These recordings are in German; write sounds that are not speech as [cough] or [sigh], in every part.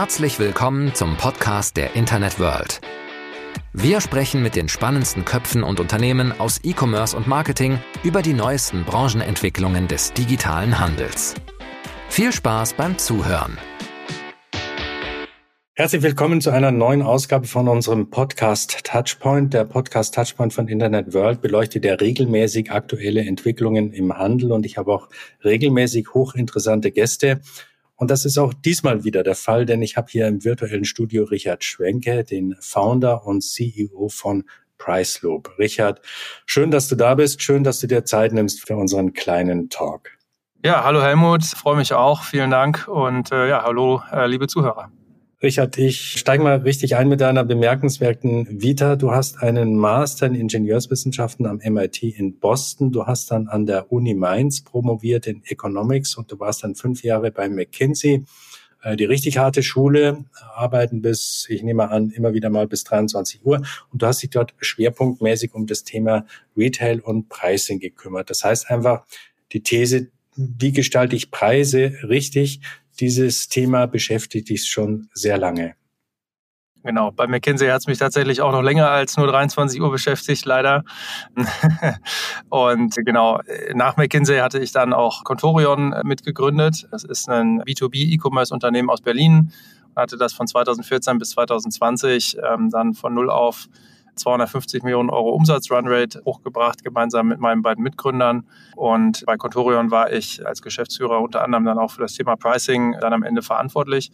Herzlich willkommen zum Podcast der Internet World. Wir sprechen mit den spannendsten Köpfen und Unternehmen aus E-Commerce und Marketing über die neuesten Branchenentwicklungen des digitalen Handels. Viel Spaß beim Zuhören. Herzlich willkommen zu einer neuen Ausgabe von unserem Podcast Touchpoint. Der Podcast Touchpoint von Internet World beleuchtet ja regelmäßig aktuelle Entwicklungen im Handel und ich habe auch regelmäßig hochinteressante Gäste. Und das ist auch diesmal wieder der Fall, denn ich habe hier im virtuellen Studio Richard Schwenke, den Founder und CEO von Priceloop. Richard, schön, dass du da bist. Schön, dass du dir Zeit nimmst für unseren kleinen Talk. Ja, hallo Helmut, freue mich auch. Vielen Dank und äh, ja, hallo, äh, liebe Zuhörer. Richard, ich steige mal richtig ein mit deiner bemerkenswerten Vita. Du hast einen Master in Ingenieurswissenschaften am MIT in Boston. Du hast dann an der Uni Mainz promoviert in Economics und du warst dann fünf Jahre bei McKinsey. Äh, die richtig harte Schule, arbeiten bis, ich nehme an, immer wieder mal bis 23 Uhr. Und du hast dich dort schwerpunktmäßig um das Thema Retail und Pricing gekümmert. Das heißt einfach, die These, wie gestalte ich Preise richtig, dieses Thema beschäftigt dich schon sehr lange. Genau, bei McKinsey hat es mich tatsächlich auch noch länger als nur 23 Uhr beschäftigt, leider. [laughs] und genau, nach McKinsey hatte ich dann auch Contorion mitgegründet. Das ist ein B2B-E-Commerce-Unternehmen aus Berlin. Hatte das von 2014 bis 2020 ähm, dann von null auf 250 Millionen Euro Umsatz-Runrate hochgebracht, gemeinsam mit meinen beiden Mitgründern. Und bei Contorion war ich als Geschäftsführer unter anderem dann auch für das Thema Pricing dann am Ende verantwortlich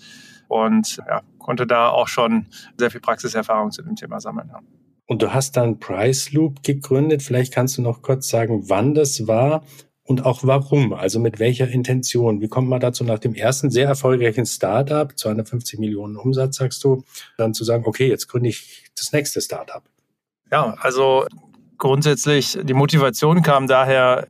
und ja, konnte da auch schon sehr viel Praxiserfahrung zu dem Thema sammeln. Ja. Und du hast dann Price Loop gegründet. Vielleicht kannst du noch kurz sagen, wann das war und auch warum, also mit welcher Intention. Wie kommt man dazu, nach dem ersten sehr erfolgreichen Startup, 250 Millionen Umsatz, sagst du, dann zu sagen, okay, jetzt gründe ich das nächste Startup? Ja, also grundsätzlich die Motivation kam daher,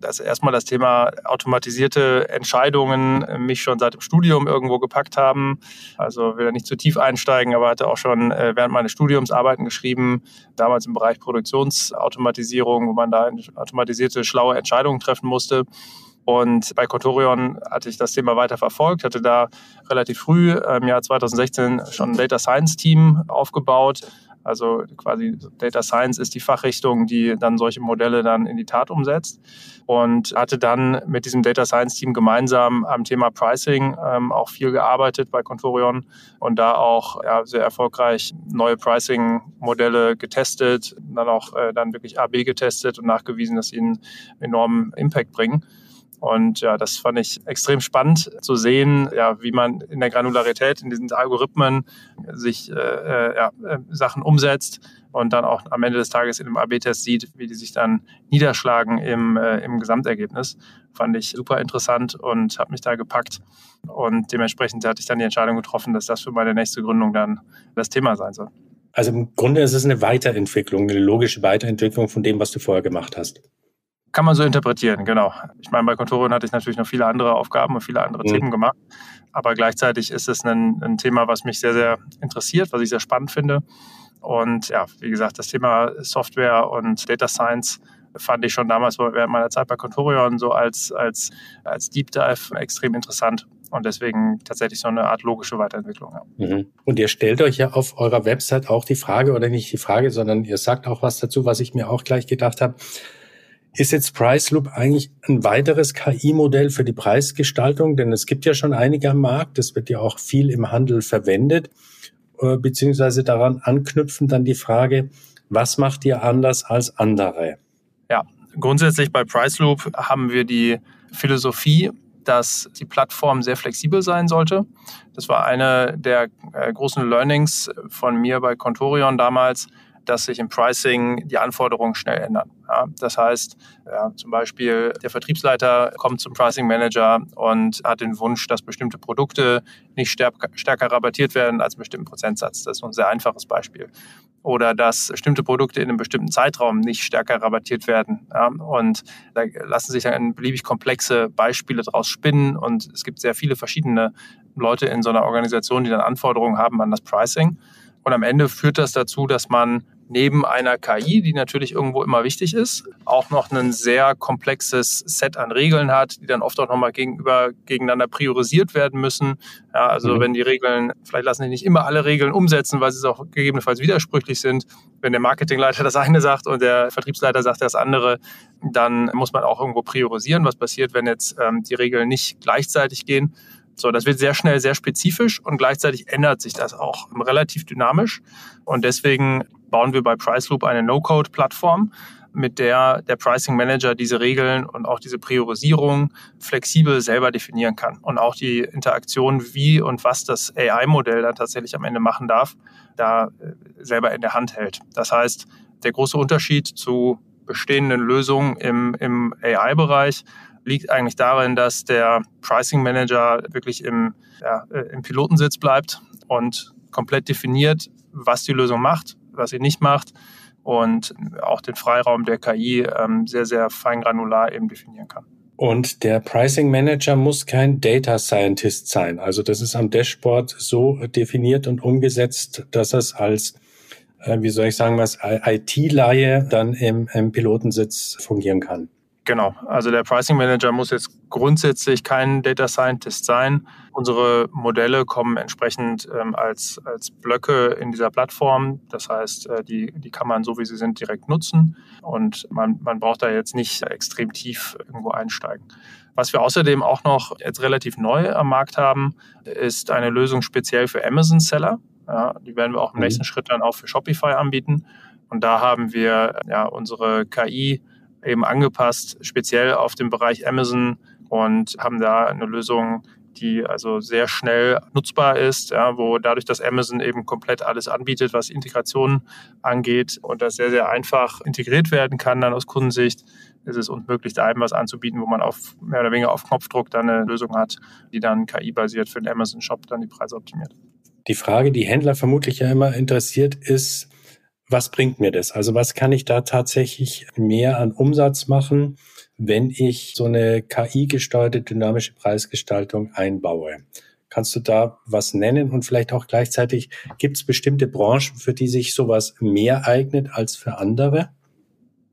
dass erstmal das Thema automatisierte Entscheidungen mich schon seit dem Studium irgendwo gepackt haben. Also will da nicht zu tief einsteigen, aber hatte auch schon äh, während meines Studiums Arbeiten geschrieben, damals im Bereich Produktionsautomatisierung, wo man da automatisierte, schlaue Entscheidungen treffen musste. Und bei Contorion hatte ich das Thema weiter verfolgt, hatte da relativ früh im Jahr 2016 schon ein Data Science Team aufgebaut, also quasi Data Science ist die Fachrichtung, die dann solche Modelle dann in die Tat umsetzt. Und hatte dann mit diesem Data Science Team gemeinsam am Thema Pricing ähm, auch viel gearbeitet bei Contorion und da auch ja, sehr erfolgreich neue Pricing-Modelle getestet, dann auch äh, dann wirklich AB getestet und nachgewiesen, dass sie einen enormen Impact bringen. Und ja, das fand ich extrem spannend zu sehen, ja, wie man in der Granularität, in diesen Algorithmen sich äh, äh ja, äh, Sachen umsetzt und dann auch am Ende des Tages in einem AB-Test sieht, wie die sich dann niederschlagen im, äh, im Gesamtergebnis. Fand ich super interessant und habe mich da gepackt. Und dementsprechend hatte ich dann die Entscheidung getroffen, dass das für meine nächste Gründung dann das Thema sein soll. Also im Grunde ist es eine Weiterentwicklung, eine logische Weiterentwicklung von dem, was du vorher gemacht hast. Kann man so interpretieren, genau. Ich meine, bei Contorion hatte ich natürlich noch viele andere Aufgaben und viele andere mhm. Themen gemacht. Aber gleichzeitig ist es ein, ein Thema, was mich sehr, sehr interessiert, was ich sehr spannend finde. Und ja, wie gesagt, das Thema Software und Data Science fand ich schon damals während meiner Zeit bei Contorion so als, als, als Deep Dive extrem interessant und deswegen tatsächlich so eine Art logische Weiterentwicklung. Ja. Mhm. Und ihr stellt euch ja auf eurer Website auch die Frage, oder nicht die Frage, sondern ihr sagt auch was dazu, was ich mir auch gleich gedacht habe. Ist jetzt Price Loop eigentlich ein weiteres KI-Modell für die Preisgestaltung? Denn es gibt ja schon einige am Markt. Es wird ja auch viel im Handel verwendet. Äh, beziehungsweise daran anknüpfen dann die Frage, was macht ihr anders als andere? Ja, grundsätzlich bei Price Loop haben wir die Philosophie, dass die Plattform sehr flexibel sein sollte. Das war eine der äh, großen Learnings von mir bei Contorion damals, dass sich im Pricing die Anforderungen schnell ändern. Ja, das heißt, ja, zum Beispiel der Vertriebsleiter kommt zum Pricing Manager und hat den Wunsch, dass bestimmte Produkte nicht stärker, rabattiert werden als einen bestimmten Prozentsatz. Das ist ein sehr einfaches Beispiel. Oder dass bestimmte Produkte in einem bestimmten Zeitraum nicht stärker rabattiert werden. Ja, und da lassen sich dann beliebig komplexe Beispiele daraus spinnen. Und es gibt sehr viele verschiedene Leute in so einer Organisation, die dann Anforderungen haben an das Pricing. Und am Ende führt das dazu, dass man neben einer KI, die natürlich irgendwo immer wichtig ist, auch noch ein sehr komplexes Set an Regeln hat, die dann oft auch nochmal gegenüber gegeneinander priorisiert werden müssen. Ja, also mhm. wenn die Regeln, vielleicht lassen sie nicht immer alle Regeln umsetzen, weil sie auch gegebenenfalls widersprüchlich sind. Wenn der Marketingleiter das eine sagt und der Vertriebsleiter sagt das andere, dann muss man auch irgendwo priorisieren, was passiert, wenn jetzt ähm, die Regeln nicht gleichzeitig gehen. So, das wird sehr schnell sehr spezifisch und gleichzeitig ändert sich das auch relativ dynamisch. Und deswegen bauen wir bei PriceLoop eine No-Code-Plattform, mit der der Pricing Manager diese Regeln und auch diese Priorisierung flexibel selber definieren kann und auch die Interaktion, wie und was das AI-Modell dann tatsächlich am Ende machen darf, da äh, selber in der Hand hält. Das heißt, der große Unterschied zu bestehenden Lösungen im, im AI-Bereich liegt eigentlich darin, dass der Pricing Manager wirklich im, ja, äh, im Pilotensitz bleibt und komplett definiert, was die Lösung macht, was sie nicht macht und auch den Freiraum der KI ähm, sehr, sehr feingranular eben definieren kann. Und der Pricing Manager muss kein Data Scientist sein. Also das ist am Dashboard so definiert und umgesetzt, dass es als, äh, wie soll ich sagen, was IT-Laie dann im, im Pilotensitz fungieren kann. Genau, also der Pricing Manager muss jetzt grundsätzlich kein Data Scientist sein. Unsere Modelle kommen entsprechend ähm, als, als Blöcke in dieser Plattform. Das heißt, äh, die, die kann man so wie sie sind direkt nutzen und man, man braucht da jetzt nicht extrem tief irgendwo einsteigen. Was wir außerdem auch noch jetzt relativ neu am Markt haben, ist eine Lösung speziell für Amazon Seller. Ja, die werden wir auch im mhm. nächsten Schritt dann auch für Shopify anbieten. Und da haben wir ja unsere KI eben angepasst, speziell auf den Bereich Amazon und haben da eine Lösung, die also sehr schnell nutzbar ist, ja, wo dadurch, dass Amazon eben komplett alles anbietet, was Integration angeht und das sehr, sehr einfach integriert werden kann, dann aus Kundensicht, ist es uns möglich, da eben was anzubieten, wo man auf mehr oder weniger auf Knopfdruck dann eine Lösung hat, die dann KI-basiert für den Amazon-Shop dann die Preise optimiert. Die Frage, die Händler vermutlich ja immer interessiert, ist, was bringt mir das? Also was kann ich da tatsächlich mehr an Umsatz machen, wenn ich so eine KI-gesteuerte dynamische Preisgestaltung einbaue? Kannst du da was nennen und vielleicht auch gleichzeitig gibt es bestimmte Branchen, für die sich sowas mehr eignet als für andere?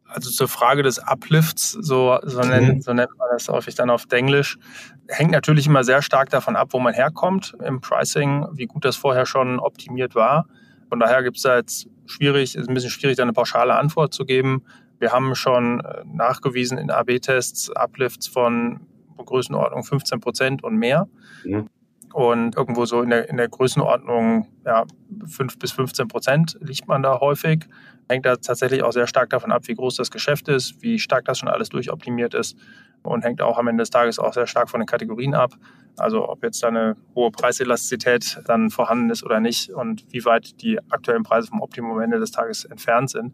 Also zur Frage des Uplifts, so, so, mhm. so nennt man das häufig dann auf Englisch, hängt natürlich immer sehr stark davon ab, wo man herkommt im Pricing, wie gut das vorher schon optimiert war. Von daher gibt es da jetzt schwierig, ist ein bisschen schwierig, da eine pauschale Antwort zu geben. Wir haben schon äh, nachgewiesen in AB-Tests Uplifts von Größenordnung 15 Prozent und mehr. Mhm. Und irgendwo so in der, in der Größenordnung ja, 5 bis 15 Prozent liegt man da häufig. Hängt da tatsächlich auch sehr stark davon ab, wie groß das Geschäft ist, wie stark das schon alles durchoptimiert ist und hängt auch am Ende des Tages auch sehr stark von den Kategorien ab. Also ob jetzt da eine hohe Preiselastizität dann vorhanden ist oder nicht und wie weit die aktuellen Preise vom Optimum am Ende des Tages entfernt sind.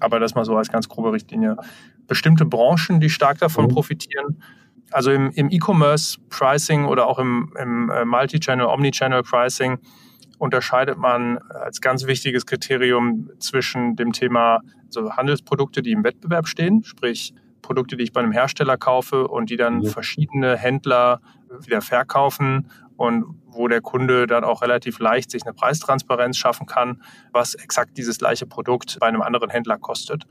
Aber das mal so als ganz grobe Richtlinie. Bestimmte Branchen, die stark davon mhm. profitieren. Also im, im E-Commerce-Pricing oder auch im, im äh, Multi-Channel, Omni-Channel-Pricing unterscheidet man als ganz wichtiges Kriterium zwischen dem Thema so Handelsprodukte, die im Wettbewerb stehen, sprich Produkte, die ich bei einem Hersteller kaufe und die dann ja. verschiedene Händler wieder verkaufen und wo der Kunde dann auch relativ leicht sich eine Preistransparenz schaffen kann, was exakt dieses gleiche Produkt bei einem anderen Händler kostet.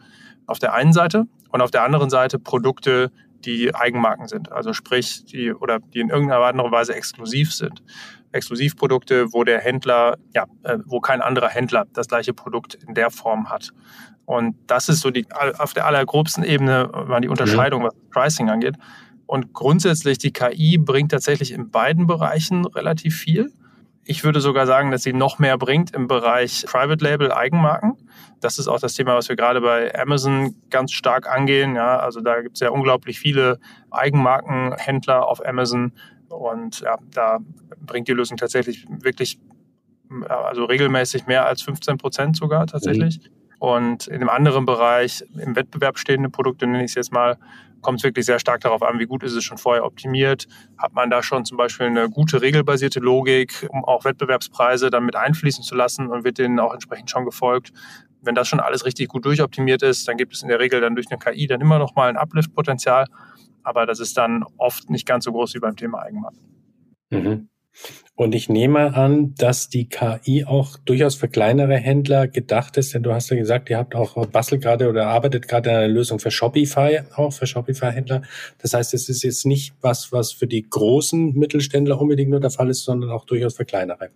Auf der einen Seite und auf der anderen Seite Produkte, die Eigenmarken sind, also sprich, die oder die in irgendeiner anderen Weise exklusiv sind. Exklusivprodukte, wo der Händler, ja, äh, wo kein anderer Händler das gleiche Produkt in der Form hat. Und das ist so die auf der allergrobsten Ebene war die Unterscheidung, was Pricing angeht. Und grundsätzlich die KI bringt tatsächlich in beiden Bereichen relativ viel. Ich würde sogar sagen, dass sie noch mehr bringt im Bereich Private Label Eigenmarken. Das ist auch das Thema, was wir gerade bei Amazon ganz stark angehen. Ja, also da gibt es ja unglaublich viele Eigenmarkenhändler auf Amazon. Und ja, da bringt die Lösung tatsächlich wirklich, also regelmäßig mehr als 15 Prozent sogar tatsächlich. Mhm. Und in einem anderen Bereich, im Wettbewerb stehende Produkte, nenne ich es jetzt mal, kommt es wirklich sehr stark darauf an, wie gut ist es schon vorher optimiert. Hat man da schon zum Beispiel eine gute regelbasierte Logik, um auch Wettbewerbspreise dann mit einfließen zu lassen und wird denen auch entsprechend schon gefolgt. Wenn das schon alles richtig gut durchoptimiert ist, dann gibt es in der Regel dann durch eine KI dann immer noch mal ein Uplift-Potenzial. Aber das ist dann oft nicht ganz so groß wie beim Thema Eigenmarkt. Mhm. Und ich nehme an, dass die KI auch durchaus für kleinere Händler gedacht ist, denn du hast ja gesagt, ihr habt auch bastelt gerade oder arbeitet gerade an einer Lösung für Shopify, auch für Shopify-Händler. Das heißt, es ist jetzt nicht was, was für die großen Mittelständler unbedingt nur der Fall ist, sondern auch durchaus für kleinere.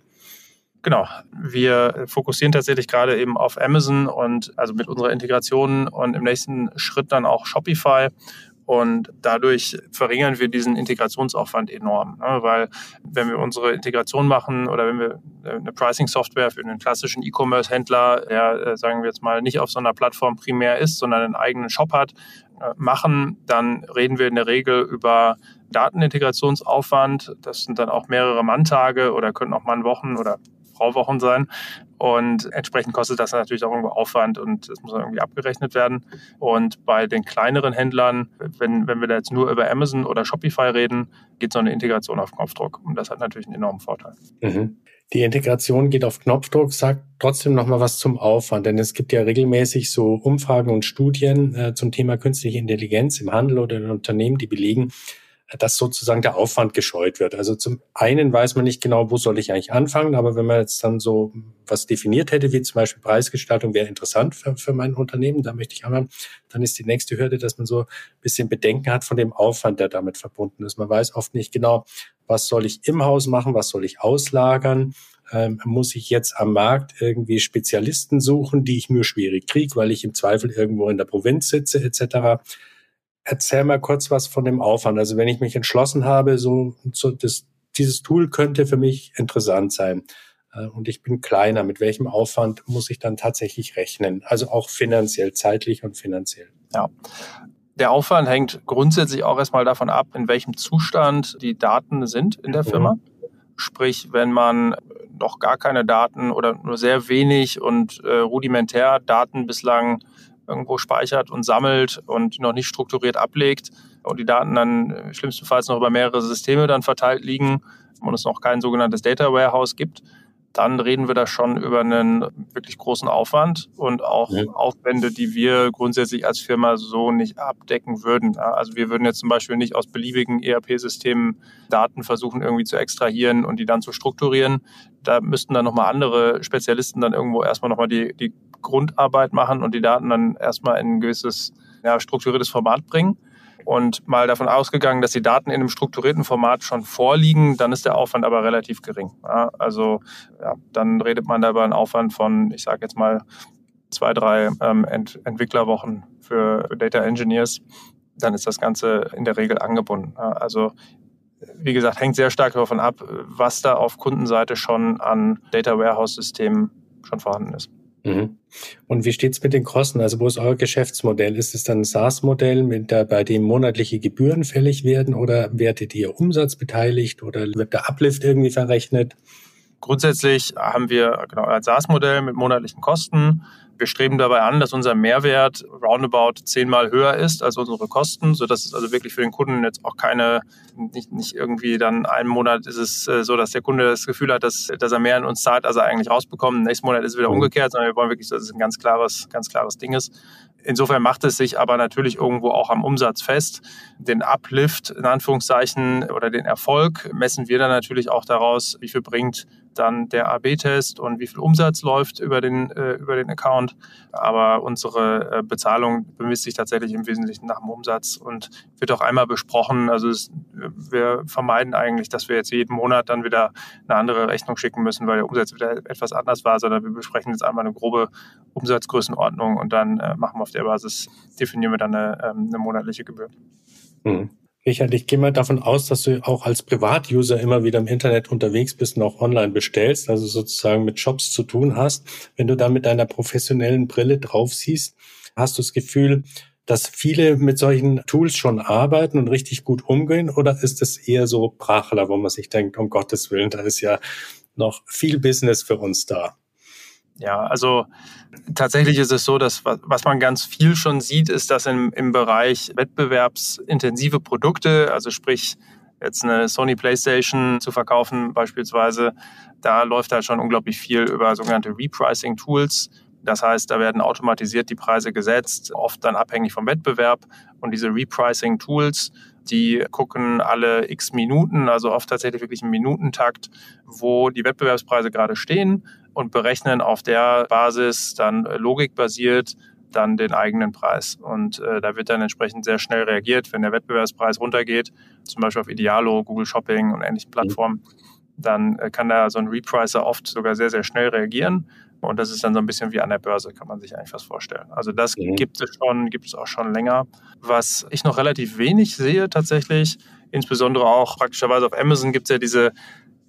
Genau. Wir fokussieren tatsächlich gerade eben auf Amazon und also mit unserer Integration und im nächsten Schritt dann auch Shopify. Und dadurch verringern wir diesen Integrationsaufwand enorm. Ne? Weil wenn wir unsere Integration machen oder wenn wir eine Pricing-Software für einen klassischen E-Commerce-Händler, der, äh, sagen wir jetzt mal, nicht auf so einer Plattform primär ist, sondern einen eigenen Shop hat, äh, machen, dann reden wir in der Regel über Datenintegrationsaufwand. Das sind dann auch mehrere Manntage oder können auch Mannwochen oder Brauwochen sein. Und entsprechend kostet das natürlich auch irgendwo Aufwand und das muss irgendwie abgerechnet werden. Und bei den kleineren Händlern, wenn, wenn wir da jetzt nur über Amazon oder Shopify reden, geht so eine Integration auf Knopfdruck. Und das hat natürlich einen enormen Vorteil. Mhm. Die Integration geht auf Knopfdruck, sagt trotzdem noch mal was zum Aufwand, denn es gibt ja regelmäßig so Umfragen und Studien äh, zum Thema künstliche Intelligenz im Handel oder in Unternehmen, die belegen, dass sozusagen der Aufwand gescheut wird. Also zum einen weiß man nicht genau, wo soll ich eigentlich anfangen, aber wenn man jetzt dann so was definiert hätte, wie zum Beispiel Preisgestaltung wäre interessant für, für mein Unternehmen, da möchte ich anfangen, dann ist die nächste Hürde, dass man so ein bisschen Bedenken hat von dem Aufwand, der damit verbunden ist. Man weiß oft nicht genau, was soll ich im Haus machen, was soll ich auslagern, ähm, muss ich jetzt am Markt irgendwie Spezialisten suchen, die ich nur schwierig kriege, weil ich im Zweifel irgendwo in der Provinz sitze etc erzähl mal kurz was von dem Aufwand. Also wenn ich mich entschlossen habe, so, so das, dieses Tool könnte für mich interessant sein äh, und ich bin kleiner, mit welchem Aufwand muss ich dann tatsächlich rechnen? Also auch finanziell, zeitlich und finanziell. Ja. Der Aufwand hängt grundsätzlich auch erstmal davon ab, in welchem Zustand die Daten sind in der mhm. Firma. Sprich, wenn man noch gar keine Daten oder nur sehr wenig und äh, rudimentär Daten bislang irgendwo speichert und sammelt und noch nicht strukturiert ablegt und die Daten dann äh, schlimmstenfalls noch über mehrere Systeme dann verteilt liegen und es noch kein sogenanntes Data Warehouse gibt, dann reden wir da schon über einen wirklich großen Aufwand und auch ja. Aufwände, die wir grundsätzlich als Firma so nicht abdecken würden. Also wir würden jetzt zum Beispiel nicht aus beliebigen ERP-Systemen Daten versuchen irgendwie zu extrahieren und die dann zu strukturieren. Da müssten dann nochmal andere Spezialisten dann irgendwo erstmal nochmal die, die Grundarbeit machen und die Daten dann erstmal in ein gewisses ja, strukturiertes Format bringen. Und mal davon ausgegangen, dass die Daten in einem strukturierten Format schon vorliegen, dann ist der Aufwand aber relativ gering. Ja, also ja, dann redet man da über einen Aufwand von, ich sage jetzt mal, zwei, drei ähm, Ent Entwicklerwochen für Data Engineers. Dann ist das Ganze in der Regel angebunden. Ja, also wie gesagt, hängt sehr stark davon ab, was da auf Kundenseite schon an Data Warehouse-Systemen schon vorhanden ist. Mhm. Und wie steht's mit den Kosten? Also wo ist euer Geschäftsmodell? Ist es dann ein SaaS-Modell, bei dem monatliche Gebühren fällig werden oder werdet ihr Umsatz beteiligt oder wird der Uplift irgendwie verrechnet? Grundsätzlich haben wir genau ein SaaS-Modell mit monatlichen Kosten. Wir streben dabei an, dass unser Mehrwert roundabout zehnmal höher ist als unsere Kosten, sodass es also wirklich für den Kunden jetzt auch keine, nicht, nicht irgendwie dann einen Monat ist es äh, so, dass der Kunde das Gefühl hat, dass, dass er mehr in uns zahlt, als er eigentlich rausbekommt. Nächsten Monat ist es wieder mhm. umgekehrt, sondern wir wollen wirklich, dass es ein ganz klares, ganz klares Ding ist. Insofern macht es sich aber natürlich irgendwo auch am Umsatz fest. Den Uplift in Anführungszeichen oder den Erfolg messen wir dann natürlich auch daraus, wie viel bringt dann der AB-Test und wie viel Umsatz läuft über den, äh, über den Account. Aber unsere äh, Bezahlung bemisst sich tatsächlich im Wesentlichen nach dem Umsatz und wird auch einmal besprochen. Also es, wir vermeiden eigentlich, dass wir jetzt jeden Monat dann wieder eine andere Rechnung schicken müssen, weil der Umsatz wieder etwas anders war, sondern wir besprechen jetzt einmal eine grobe Umsatzgrößenordnung und dann äh, machen wir auf der Basis, definieren wir dann eine, ähm, eine monatliche Gebühr. Mhm. Richard, ich gehe mal davon aus, dass du auch als Privatuser immer wieder im Internet unterwegs bist und auch online bestellst, also sozusagen mit Shops zu tun hast. Wenn du da mit deiner professionellen Brille drauf siehst, hast du das Gefühl, dass viele mit solchen Tools schon arbeiten und richtig gut umgehen? Oder ist es eher so Brachler, wo man sich denkt, um Gottes Willen, da ist ja noch viel Business für uns da? Ja, also tatsächlich ist es so, dass was man ganz viel schon sieht, ist, dass im, im Bereich wettbewerbsintensive Produkte, also sprich jetzt eine Sony PlayStation zu verkaufen beispielsweise, da läuft halt schon unglaublich viel über sogenannte Repricing-Tools. Das heißt, da werden automatisiert die Preise gesetzt, oft dann abhängig vom Wettbewerb. Und diese Repricing-Tools Die gucken alle x Minuten, also oft tatsächlich wirklich im Minutentakt, wo die Wettbewerbspreise gerade stehen und berechnen auf der Basis dann logikbasiert dann den eigenen Preis. Und äh, da wird dann entsprechend sehr schnell reagiert, wenn der Wettbewerbspreis runtergeht, zum Beispiel auf Idealo, Google Shopping und ähnlichen Plattformen, dann äh, kann da so ein Repricer oft sogar sehr, sehr schnell reagieren. Und das ist dann so ein bisschen wie an der Börse, kann man sich eigentlich was vorstellen. Also das mhm. gibt es schon, gibt es auch schon länger. Was ich noch relativ wenig sehe tatsächlich, insbesondere auch praktischerweise auf Amazon gibt es ja diese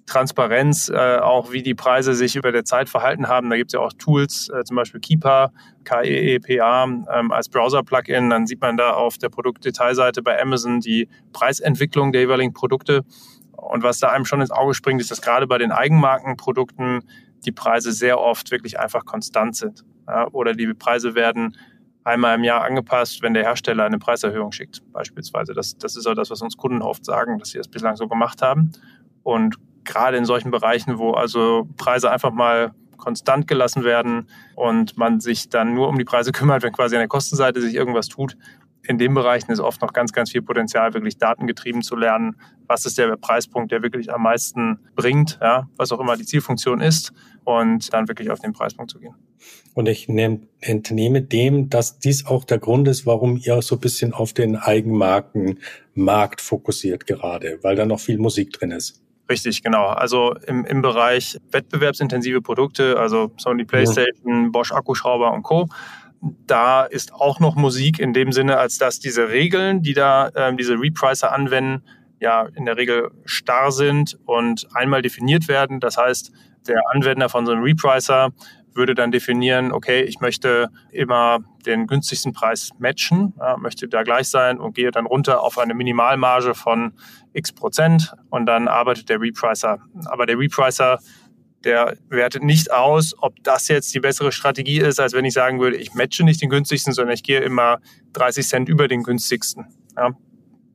Transparenz, äh, auch wie die Preise sich über der Zeit verhalten haben. Da gibt es ja auch Tools, äh, zum Beispiel Keepa, K-E-E-P-A, ähm, als Browser-Plugin. Dann sieht man da auf der Produktdetailseite bei Amazon die Preisentwicklung der jeweiligen Produkte. Und was da einem schon ins Auge springt, ist, dass gerade bei den Eigenmarkenprodukten die Preise sehr oft wirklich einfach konstant sind. Ja, oder die Preise werden einmal im Jahr angepasst, wenn der Hersteller eine Preiserhöhung schickt, beispielsweise. Das, das ist auch das, was uns Kunden oft sagen, dass sie das bislang so gemacht haben. Und gerade in solchen Bereichen, wo also Preise einfach mal konstant gelassen werden und man sich dann nur um die Preise [laughs] kümmert, wenn quasi an der Kostenseite sich irgendwas tut. In den Bereichen ist oft noch ganz, ganz viel Potenzial, wirklich datengetrieben zu lernen. Was ist der Preispunkt, der wirklich am meisten bringt, ja, was auch immer die Zielfunktion ist und dann wirklich auf den Preispunkt zu gehen. Und ich entnehme dem, dass dies auch der Grund ist, warum ihr so ein bisschen auf den Eigenmarkenmarkt fokussiert gerade, weil da noch viel Musik drin ist. Richtig, genau. Also im, im Bereich wettbewerbsintensive Produkte, also Sony PlayStation, ja. Bosch Akkuschrauber und Co., da ist auch noch Musik in dem Sinne, als dass diese Regeln, die da äh, diese Repricer anwenden, ja in der Regel starr sind und einmal definiert werden. Das heißt, der Anwender von so einem Repricer würde dann definieren, okay, ich möchte immer den günstigsten Preis matchen, ja, möchte da gleich sein und gehe dann runter auf eine Minimalmarge von x Prozent und dann arbeitet der Repricer. Aber der Repricer, der wertet nicht aus, ob das jetzt die bessere Strategie ist, als wenn ich sagen würde, ich matche nicht den günstigsten, sondern ich gehe immer 30 Cent über den günstigsten. Ja,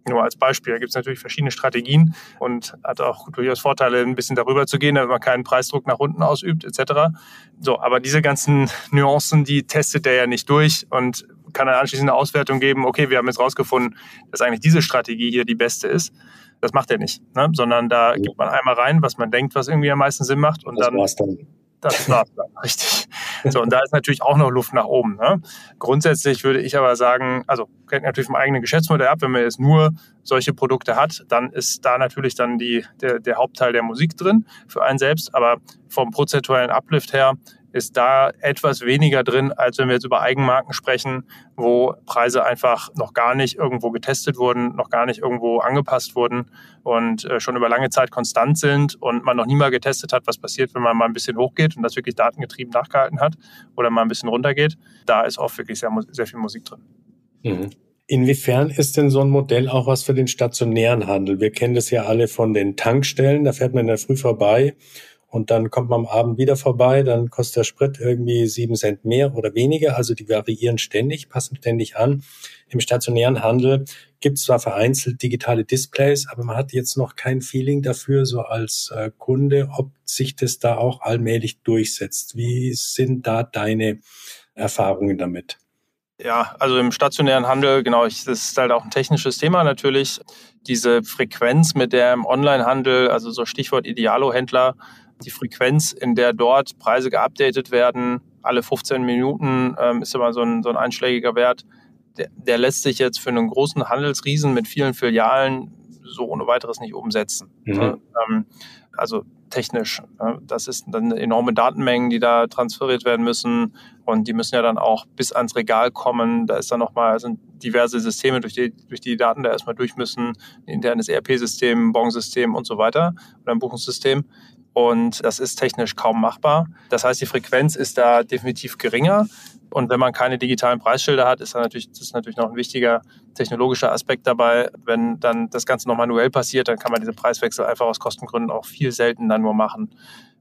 nur als Beispiel. Da gibt es natürlich verschiedene Strategien und hat auch durchaus Vorteile, ein bisschen darüber zu gehen, damit man keinen Preisdruck nach unten ausübt, etc. So, aber diese ganzen Nuancen, die testet der ja nicht durch und kann dann anschließend eine Auswertung geben, okay, wir haben jetzt rausgefunden, dass eigentlich diese Strategie hier die beste ist. Das macht er nicht, ne? sondern da gibt man einmal rein, was man denkt, was irgendwie am meisten Sinn macht und das dann, dann das war's dann, richtig. So, und da ist natürlich auch noch Luft nach oben. Ne? Grundsätzlich würde ich aber sagen, also hängt natürlich vom eigenen Geschäftsmodell ab, wenn man jetzt nur solche Produkte hat, dann ist da natürlich dann die, der, der Hauptteil der Musik drin für einen selbst. Aber vom prozentuellen Uplift her ist da etwas weniger drin, als wenn wir jetzt über Eigenmarken sprechen, wo Preise einfach noch gar nicht irgendwo getestet wurden, noch gar nicht irgendwo angepasst wurden und äh, schon über lange Zeit konstant sind und man noch nie mal getestet hat, was passiert, wenn man mal ein bisschen hochgeht und das wirklich datengetrieben nachgehalten hat oder mal ein bisschen runtergeht. Da ist oft wirklich sehr, sehr viel Musik drin. Mhm. Inwiefern ist denn so ein Modell auch was für den stationären Handel? Wir kennen das ja alle von den Tankstellen, da fährt man in der Früh vorbei und dann kommt man am Abend wieder vorbei, dann kostet der Sprit irgendwie sieben Cent mehr oder weniger. Also die variieren ständig, passen ständig an. Im stationären Handel gibt es zwar vereinzelt digitale Displays, aber man hat jetzt noch kein Feeling dafür, so als äh, Kunde, ob sich das da auch allmählich durchsetzt. Wie sind da deine Erfahrungen damit? Ja, also im stationären Handel, genau, ich, das ist halt auch ein technisches Thema natürlich. Diese Frequenz, mit der im Onlinehandel, also so Stichwort Idealo-Händler, die Frequenz, in der dort Preise geupdatet werden, alle 15 Minuten ähm, ist immer so ein, so ein einschlägiger Wert. Der, der lässt sich jetzt für einen großen Handelsriesen mit vielen Filialen so ohne weiteres nicht umsetzen. Mhm. Ähm, also technisch. Das ist dann enorme Datenmengen, die da transferiert werden müssen und die müssen ja dann auch bis ans Regal kommen. Da ist dann nochmal, sind diverse Systeme, durch die, durch die Daten da erstmal durch müssen, ein internes ERP-System, Bon-System und so weiter oder ein Buchungssystem und das ist technisch kaum machbar. Das heißt, die Frequenz ist da definitiv geringer. Und wenn man keine digitalen Preisschilder hat, ist da natürlich, das ist natürlich noch ein wichtiger technologischer Aspekt dabei. Wenn dann das Ganze noch manuell passiert, dann kann man diese Preiswechsel einfach aus Kostengründen auch viel seltener nur machen.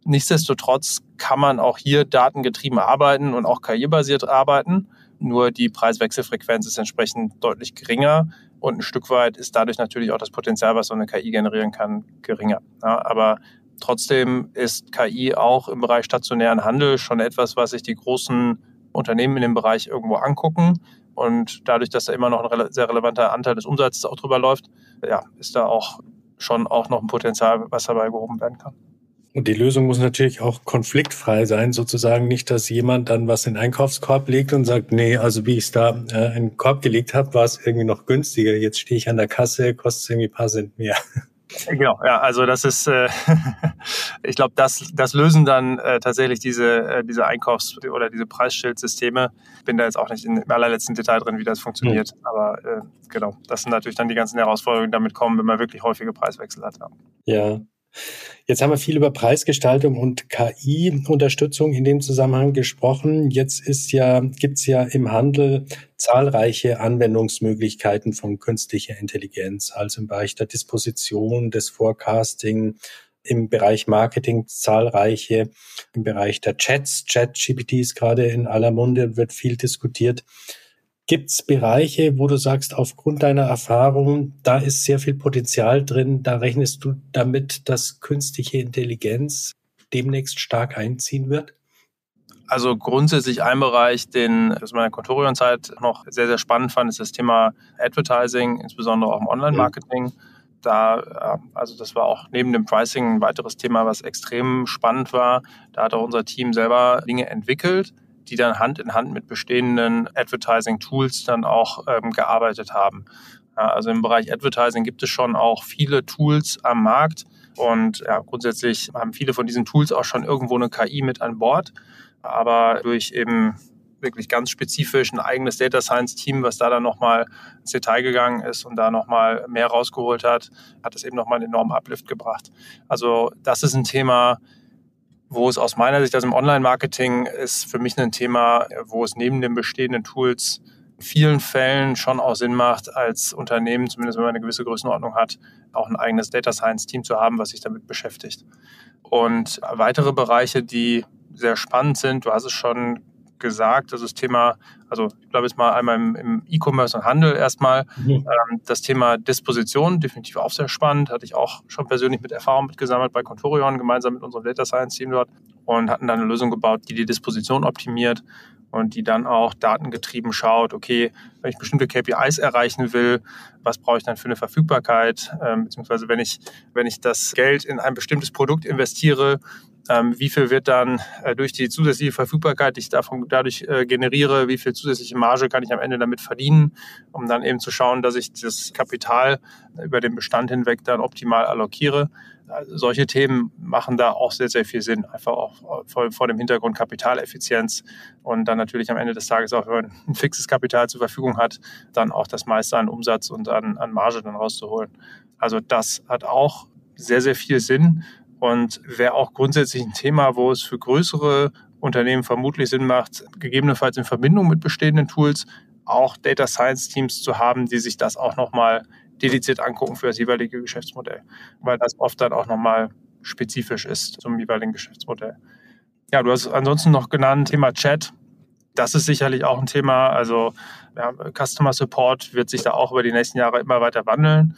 Nichtsdestotrotz kann man auch hier datengetrieben arbeiten und auch KI-basiert arbeiten. Nur die Preiswechselfrequenz ist entsprechend deutlich geringer und ein Stück weit ist dadurch natürlich auch das Potenzial, was so eine KI generieren kann, geringer. Ja, aber Trotzdem ist KI auch im Bereich stationären Handel schon etwas, was sich die großen Unternehmen in dem Bereich irgendwo angucken. Und dadurch, dass da immer noch ein sehr relevanter Anteil des Umsatzes auch drüber läuft, ja, ist da auch schon auch noch ein Potenzial, was dabei gehoben werden kann. Und die Lösung muss natürlich auch konfliktfrei sein, sozusagen nicht, dass jemand dann was in den Einkaufskorb legt und sagt, nee, also wie ich es da äh, in den Korb gelegt habe, war es irgendwie noch günstiger. Jetzt stehe ich an der Kasse, kostet es irgendwie ein paar Cent mehr. Genau, ja, also das ist, äh, [laughs] ich glaube, das, das lösen dann äh, tatsächlich diese, äh, diese Einkaufs- oder diese Preisschildsysteme. Bin da jetzt auch nicht im allerletzten Detail drin, wie das funktioniert, mhm. aber äh, genau, das sind natürlich dann die ganzen Herausforderungen, die damit kommen, wenn man wirklich häufige Preiswechsel hat. Ja. ja. Jetzt haben wir viel über Preisgestaltung und KI-Unterstützung in dem Zusammenhang gesprochen. Jetzt ist ja, gibt's ja im Handel zahlreiche Anwendungsmöglichkeiten von künstlicher Intelligenz, also im Bereich der Disposition, des Forecasting, im Bereich Marketing zahlreiche, im Bereich der Chats, Chat-GPT ist gerade in aller Munde, wird viel diskutiert. Gibt es Bereiche, wo du sagst, aufgrund deiner Erfahrung, da ist sehr viel Potenzial drin, da rechnest du damit, dass künstliche Intelligenz demnächst stark einziehen wird? Also grundsätzlich ein Bereich, den aus meiner Contorion-Zeit noch sehr, sehr spannend fand, ist das Thema Advertising, insbesondere auch im Online-Marketing. Mhm. Da, also das war auch neben dem Pricing ein weiteres Thema, was extrem spannend war. Da hat auch unser Team selber Dinge entwickelt, die dann Hand in Hand mit bestehenden Advertising-Tools dann auch ähm, gearbeitet haben. Ja, also im Bereich Advertising gibt es schon auch viele Tools am Markt und ja, grundsätzlich haben viele von diesen Tools auch schon irgendwo eine KI mit an Bord. Aber durch eben wirklich ganz spezifisch ein eigenes Data Science Team, was da dann nochmal ins Detail gegangen ist und da nochmal mehr rausgeholt hat, hat es eben nochmal einen enormen Uplift gebracht. Also das ist ein Thema, wo es aus meiner Sicht, also im Online-Marketing ist für mich ein Thema, wo es neben den bestehenden Tools in vielen Fällen schon auch Sinn macht, als Unternehmen, zumindest wenn man eine gewisse Größenordnung hat, auch ein eigenes Data Science Team zu haben, was sich damit beschäftigt. Und weitere Bereiche, die sehr spannend sind, du hast es schon gesagt, das Thema, also ich glaube jetzt mal einmal im, im E-Commerce und Handel erstmal, mhm. ähm, das Thema Disposition, definitiv auch sehr spannend, hatte ich auch schon persönlich mit Erfahrung mitgesammelt bei Contorion, gemeinsam mit unserem Data Science Team dort und hatten dann eine Lösung gebaut, die die Disposition optimiert und die dann auch datengetrieben schaut, okay, wenn ich bestimmte KPIs erreichen will, was brauche ich dann für eine Verfügbarkeit, ähm, beziehungsweise wenn ich, wenn ich das Geld in ein bestimmtes Produkt investiere, ähm, wie viel wird dann äh, durch die zusätzliche Verfügbarkeit, die ich davon dadurch äh, generiere, wie viel zusätzliche Marge kann ich am Ende damit verdienen, um dann eben zu schauen, dass ich das Kapital über den Bestand hinweg dann optimal allokiere. Also solche Themen machen da auch sehr, sehr viel Sinn, einfach auch vor, vor, dem Hintergrund Kapitaleffizienz und dann natürlich am Ende des Tages auch, wenn man ein fixes Kapital zur Verfügung hat, dann auch das meiste an Umsatz und an, an Marge dann rauszuholen. Also das hat auch sehr, sehr viel Sinn und wäre auch grundsätzlich ein Thema, wo es für größere Unternehmen vermutlich Sinn macht, gegebenenfalls in Verbindung mit bestehenden Tools auch Data Science Teams zu haben, die sich das auch nochmal dediziert angucken für das jeweilige Geschäftsmodell, weil das oft dann auch nochmal spezifisch ist zum jeweiligen Geschäftsmodell. Ja, du hast ansonsten noch genannt Thema Chat. Das ist sicherlich auch ein Thema. Also ja, Customer Support wird sich da auch über die nächsten Jahre immer weiter wandeln.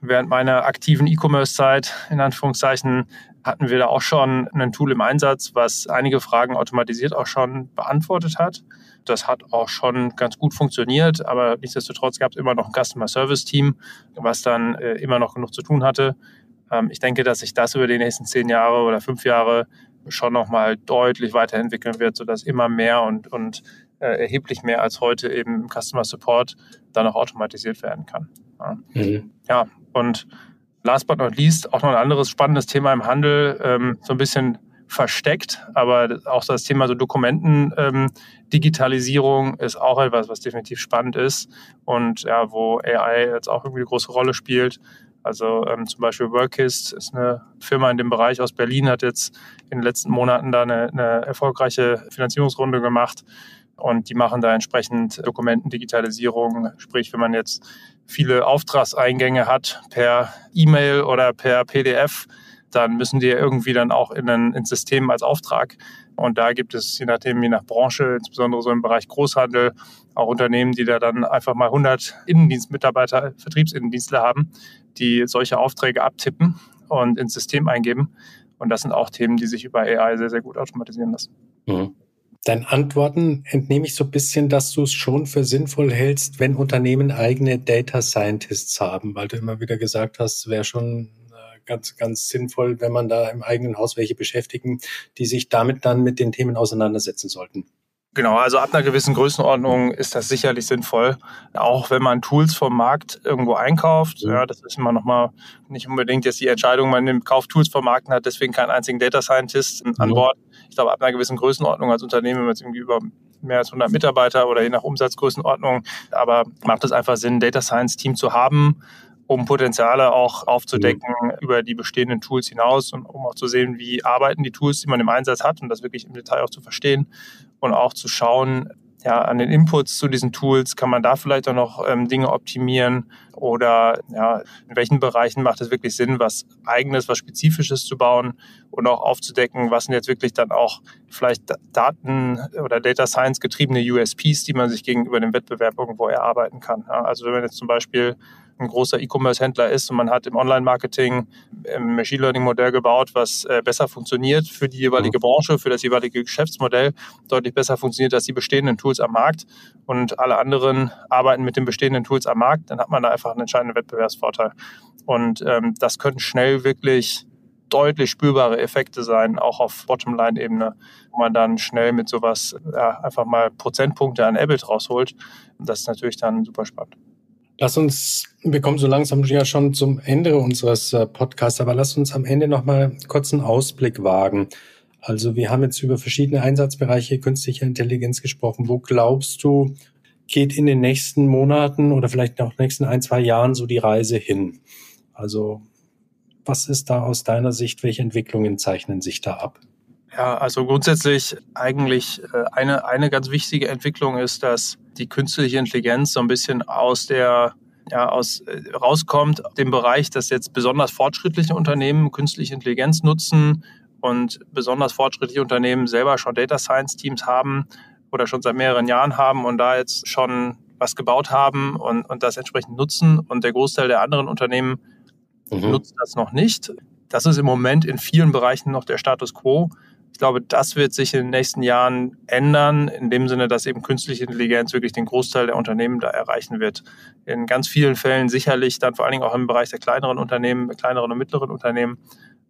Während meiner aktiven E-Commerce-Zeit, in Anführungszeichen, hatten wir da auch schon ein Tool im Einsatz, was einige Fragen automatisiert auch schon beantwortet hat. Das hat auch schon ganz gut funktioniert, aber nichtsdestotrotz gab es immer noch ein Customer Service Team, was dann äh, immer noch genug zu tun hatte. Ähm, ich denke, dass sich das über die nächsten zehn Jahre oder fünf Jahre schon nochmal deutlich weiterentwickeln wird, sodass immer mehr und, und äh, erheblich mehr als heute eben im Customer Support dann auch automatisiert werden kann. Ja. Mhm. ja, und last but not least auch noch ein anderes spannendes Thema im Handel, ähm, so ein bisschen versteckt, aber auch das Thema so Dokumentendigitalisierung ähm, ist auch etwas, was definitiv spannend ist und ja, wo AI jetzt auch irgendwie eine große Rolle spielt. Also ähm, zum Beispiel Workist ist eine Firma in dem Bereich aus Berlin, hat jetzt in den letzten Monaten da eine, eine erfolgreiche Finanzierungsrunde gemacht und die machen da entsprechend Dokumentendigitalisierung. Sprich, wenn man jetzt viele Auftragseingänge hat per E-Mail oder per PDF, dann müssen die irgendwie dann auch in ein ins System als Auftrag. Und da gibt es, je nachdem, je nach Branche, insbesondere so im Bereich Großhandel, auch Unternehmen, die da dann einfach mal 100 Innendienstmitarbeiter, Vertriebsinnendienstler haben, die solche Aufträge abtippen und ins System eingeben. Und das sind auch Themen, die sich über AI sehr, sehr gut automatisieren lassen. Mhm. Deinen Antworten entnehme ich so ein bisschen, dass du es schon für sinnvoll hältst, wenn Unternehmen eigene Data Scientists haben, weil du immer wieder gesagt hast, wäre schon äh, ganz, ganz sinnvoll, wenn man da im eigenen Haus welche beschäftigen, die sich damit dann mit den Themen auseinandersetzen sollten. Genau, also ab einer gewissen Größenordnung ist das sicherlich sinnvoll. Auch wenn man Tools vom Markt irgendwo einkauft, ja, das ist immer nochmal nicht unbedingt jetzt die Entscheidung, man nimmt, kauft Tools vom Markt und hat deswegen keinen einzigen Data Scientist an Bord. Ich glaube, ab einer gewissen Größenordnung als Unternehmen, wenn man jetzt irgendwie über mehr als 100 Mitarbeiter oder je nach Umsatzgrößenordnung, aber macht es einfach Sinn, ein Data Science Team zu haben, um Potenziale auch aufzudecken mhm. über die bestehenden Tools hinaus und um auch zu sehen, wie arbeiten die Tools, die man im Einsatz hat und das wirklich im Detail auch zu verstehen und auch zu schauen, ja, an den Inputs zu diesen Tools kann man da vielleicht auch noch ähm, Dinge optimieren oder ja, in welchen Bereichen macht es wirklich Sinn, was eigenes, was spezifisches zu bauen und auch aufzudecken, was sind jetzt wirklich dann auch vielleicht Daten oder Data Science getriebene USPs, die man sich gegenüber dem Wettbewerb irgendwo erarbeiten kann. Ja, also wenn man jetzt zum Beispiel ein großer E-Commerce-Händler ist und man hat im Online-Marketing ein Machine Learning-Modell gebaut, was äh, besser funktioniert für die jeweilige mhm. Branche, für das jeweilige Geschäftsmodell, deutlich besser funktioniert als die bestehenden Tools am Markt und alle anderen arbeiten mit den bestehenden Tools am Markt, dann hat man da einfach einen entscheidenden Wettbewerbsvorteil. Und ähm, das können schnell wirklich deutlich spürbare Effekte sein, auch auf Bottomline-Ebene, wo man dann schnell mit sowas ja, einfach mal Prozentpunkte an EBIT rausholt. Das ist natürlich dann super spannend. Lass uns, wir kommen so langsam ja schon zum Ende unseres äh, Podcasts, aber lass uns am Ende nochmal kurz einen Ausblick wagen. Also wir haben jetzt über verschiedene Einsatzbereiche künstlicher Intelligenz gesprochen. Wo glaubst du, geht in den nächsten Monaten oder vielleicht noch nächsten ein, zwei Jahren so die Reise hin? Also was ist da aus deiner Sicht, welche Entwicklungen zeichnen sich da ab? Ja, also grundsätzlich eigentlich äh, eine, eine ganz wichtige Entwicklung ist, dass die künstliche Intelligenz so ein bisschen aus der ja, aus, äh, rauskommt, dem Bereich, dass jetzt besonders fortschrittliche Unternehmen künstliche Intelligenz nutzen und besonders fortschrittliche Unternehmen selber schon Data Science Teams haben oder schon seit mehreren Jahren haben und da jetzt schon was gebaut haben und, und das entsprechend nutzen. Und der Großteil der anderen Unternehmen mhm. nutzt das noch nicht. Das ist im Moment in vielen Bereichen noch der Status quo. Ich glaube, das wird sich in den nächsten Jahren ändern, in dem Sinne, dass eben künstliche Intelligenz wirklich den Großteil der Unternehmen da erreichen wird. In ganz vielen Fällen sicherlich dann vor allen Dingen auch im Bereich der kleineren Unternehmen, kleineren und mittleren Unternehmen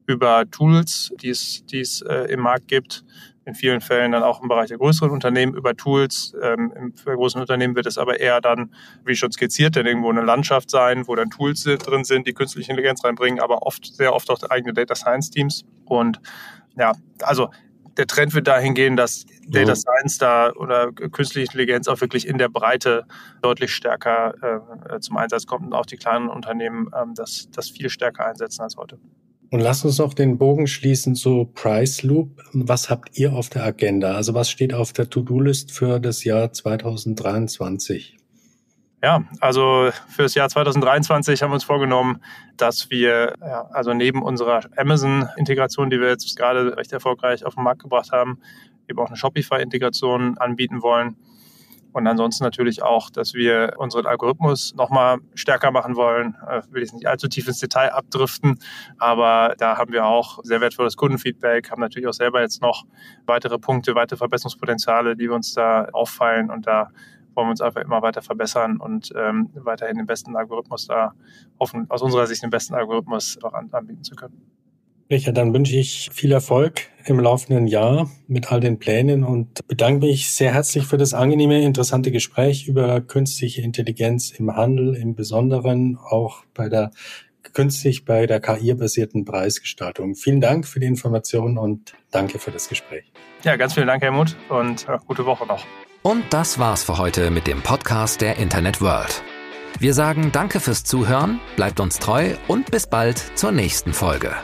über Tools, die es, die es äh, im Markt gibt. In vielen Fällen dann auch im Bereich der größeren Unternehmen über Tools. Ähm, für großen Unternehmen wird es aber eher dann, wie schon skizziert, dann irgendwo eine Landschaft sein, wo dann Tools drin sind, die künstliche Intelligenz reinbringen, aber oft, sehr oft auch eigene Data Science Teams. Und ja, also der Trend wird dahin gehen, dass Data Science da oder künstliche Intelligenz auch wirklich in der Breite deutlich stärker äh, zum Einsatz kommt und auch die kleinen Unternehmen ähm, das, das viel stärker einsetzen als heute. Und lass uns noch den Bogen schließen zu Price Loop. Was habt ihr auf der Agenda? Also was steht auf der To-Do-List für das Jahr 2023? Ja, also für das Jahr 2023 haben wir uns vorgenommen, dass wir ja, also neben unserer Amazon-Integration, die wir jetzt gerade recht erfolgreich auf den Markt gebracht haben, eben auch eine Shopify-Integration anbieten wollen. Und ansonsten natürlich auch, dass wir unseren Algorithmus nochmal stärker machen wollen. Äh, will ich nicht allzu tief ins Detail abdriften, aber da haben wir auch sehr wertvolles Kundenfeedback, haben natürlich auch selber jetzt noch weitere Punkte, weitere Verbesserungspotenziale, die wir uns da auffallen und da wollen wir uns einfach immer weiter verbessern und ähm, weiterhin den besten Algorithmus da hoffen, aus unserer Sicht den besten Algorithmus auch anbieten zu können. Richard, dann wünsche ich viel Erfolg im laufenden Jahr mit all den Plänen und bedanke mich sehr herzlich für das angenehme, interessante Gespräch über künstliche Intelligenz im Handel, im Besonderen auch bei der künstlich bei der KI-basierten Preisgestaltung. Vielen Dank für die Informationen und danke für das Gespräch. Ja, ganz vielen Dank, Helmut, und ja, gute Woche noch. Und das war's für heute mit dem Podcast der Internet World. Wir sagen Danke fürs Zuhören, bleibt uns treu und bis bald zur nächsten Folge.